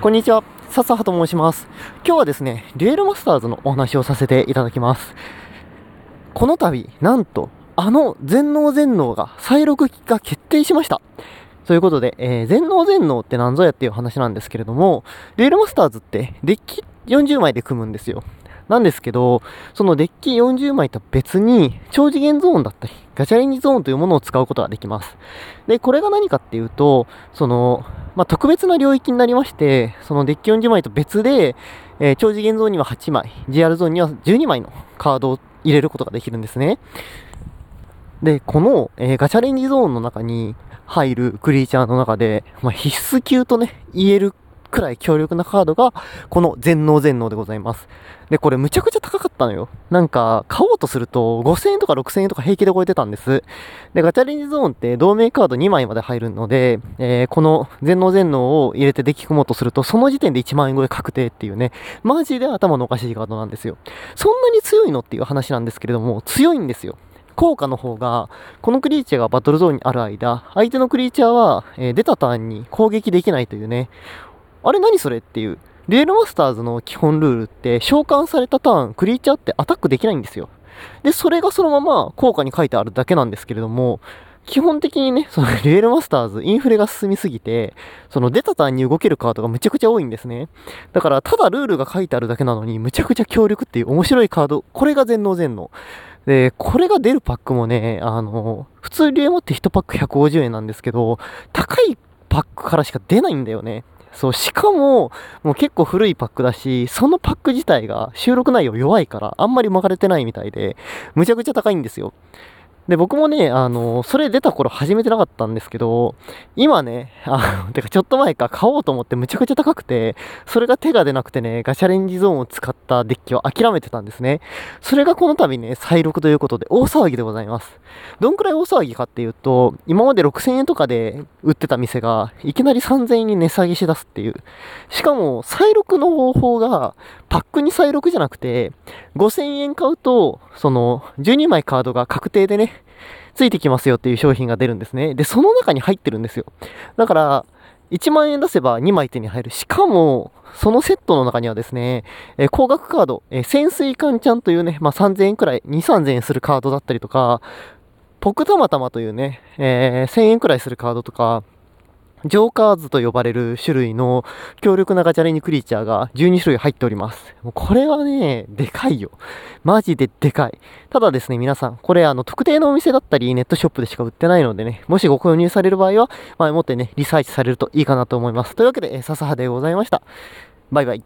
こんにちは、笹葉と申します。今日はですね、デュエルマスターズのお話をさせていただきます。この度、なんと、あの全能全能が再録が決定しました。ということで、えー、全能全能って何ぞやっていう話なんですけれども、デュエルマスターズってデッキ40枚で組むんですよ。なんですけど、そのデッキ40枚と別に、超次元ゾーンだったり、ガチャレンジゾーンというものを使うことができます。で、これが何かっていうと、その、まあ、特別な領域になりまして、そのデッキ40枚と別で、えー、超次元ゾーンには8枚、GR ゾーンには12枚のカードを入れることができるんですね。で、この、えー、ガチャレンジゾーンの中に入るクリーチャーの中で、まあ、必須級とね、言えるくらい強力なカードが、この全能全能でございます。で、これむちゃくちゃ高かったのよ。なんか、買おうとすると、5000円とか6000円とか平気で超えてたんです。で、ガチャレンジゾーンって同盟カード2枚まで入るので、えー、この全能全能を入れてデッキ組もうとすると、その時点で1万円超え確定っていうね、マジで頭のおかしいカードなんですよ。そんなに強いのっていう話なんですけれども、強いんですよ。効果の方が、このクリーチャーがバトルゾーンにある間、相手のクリーチャーは、えー、出たターンに攻撃できないというね、あれ何それっていう。レールマスターズの基本ルールって、召喚されたターン、クリーチャーってアタックできないんですよ。で、それがそのまま効果に書いてあるだけなんですけれども、基本的にね、その デュエルマスターズ、インフレが進みすぎて、その出たターンに動けるカードがむちゃくちゃ多いんですね。だから、ただルールが書いてあるだけなのに、むちゃくちゃ強力っていう面白いカード、これが全能全能。で、これが出るパックもね、あの、普通デュエマって1パック150円なんですけど、高いパックからしか出ないんだよね。そう、しかも、もう結構古いパックだし、そのパック自体が収録内容弱いから、あんまり剥かれてないみたいで、むちゃくちゃ高いんですよ。で、僕もね、あの、それ出た頃始めてなかったんですけど、今ね、あの、てかちょっと前か買おうと思ってむちゃくちゃ高くて、それが手が出なくてね、ガチャレンジゾーンを使ったデッキを諦めてたんですね。それがこの度ね、再録ということで大騒ぎでございます。どんくらい大騒ぎかっていうと、今まで6000円とかで売ってた店が、いきなり3000円に値下げしだすっていう。しかも、再録の方法が、パックに再録じゃなくて、5000円買うと、その、12枚カードが確定でね、ついてきますよっていう商品が出るんですね。で、その中に入ってるんですよ。だから、1万円出せば2枚手に入る。しかも、そのセットの中にはですね、えー、高額カード、えー、潜水艦ちゃんというね、まあ、3000円くらい、2、3000円するカードだったりとか、ポクタマタマというね、えー、1000円くらいするカードとか、ジョーカーズと呼ばれる種類の強力なガチャレンジクリーチャーが12種類入っております。もうこれはね、でかいよ。マジででかい。ただですね、皆さん、これあの、特定のお店だったり、ネットショップでしか売ってないのでね、もしご購入される場合は、前もってね、リサーチされるといいかなと思います。というわけで、笹葉でございました。バイバイ。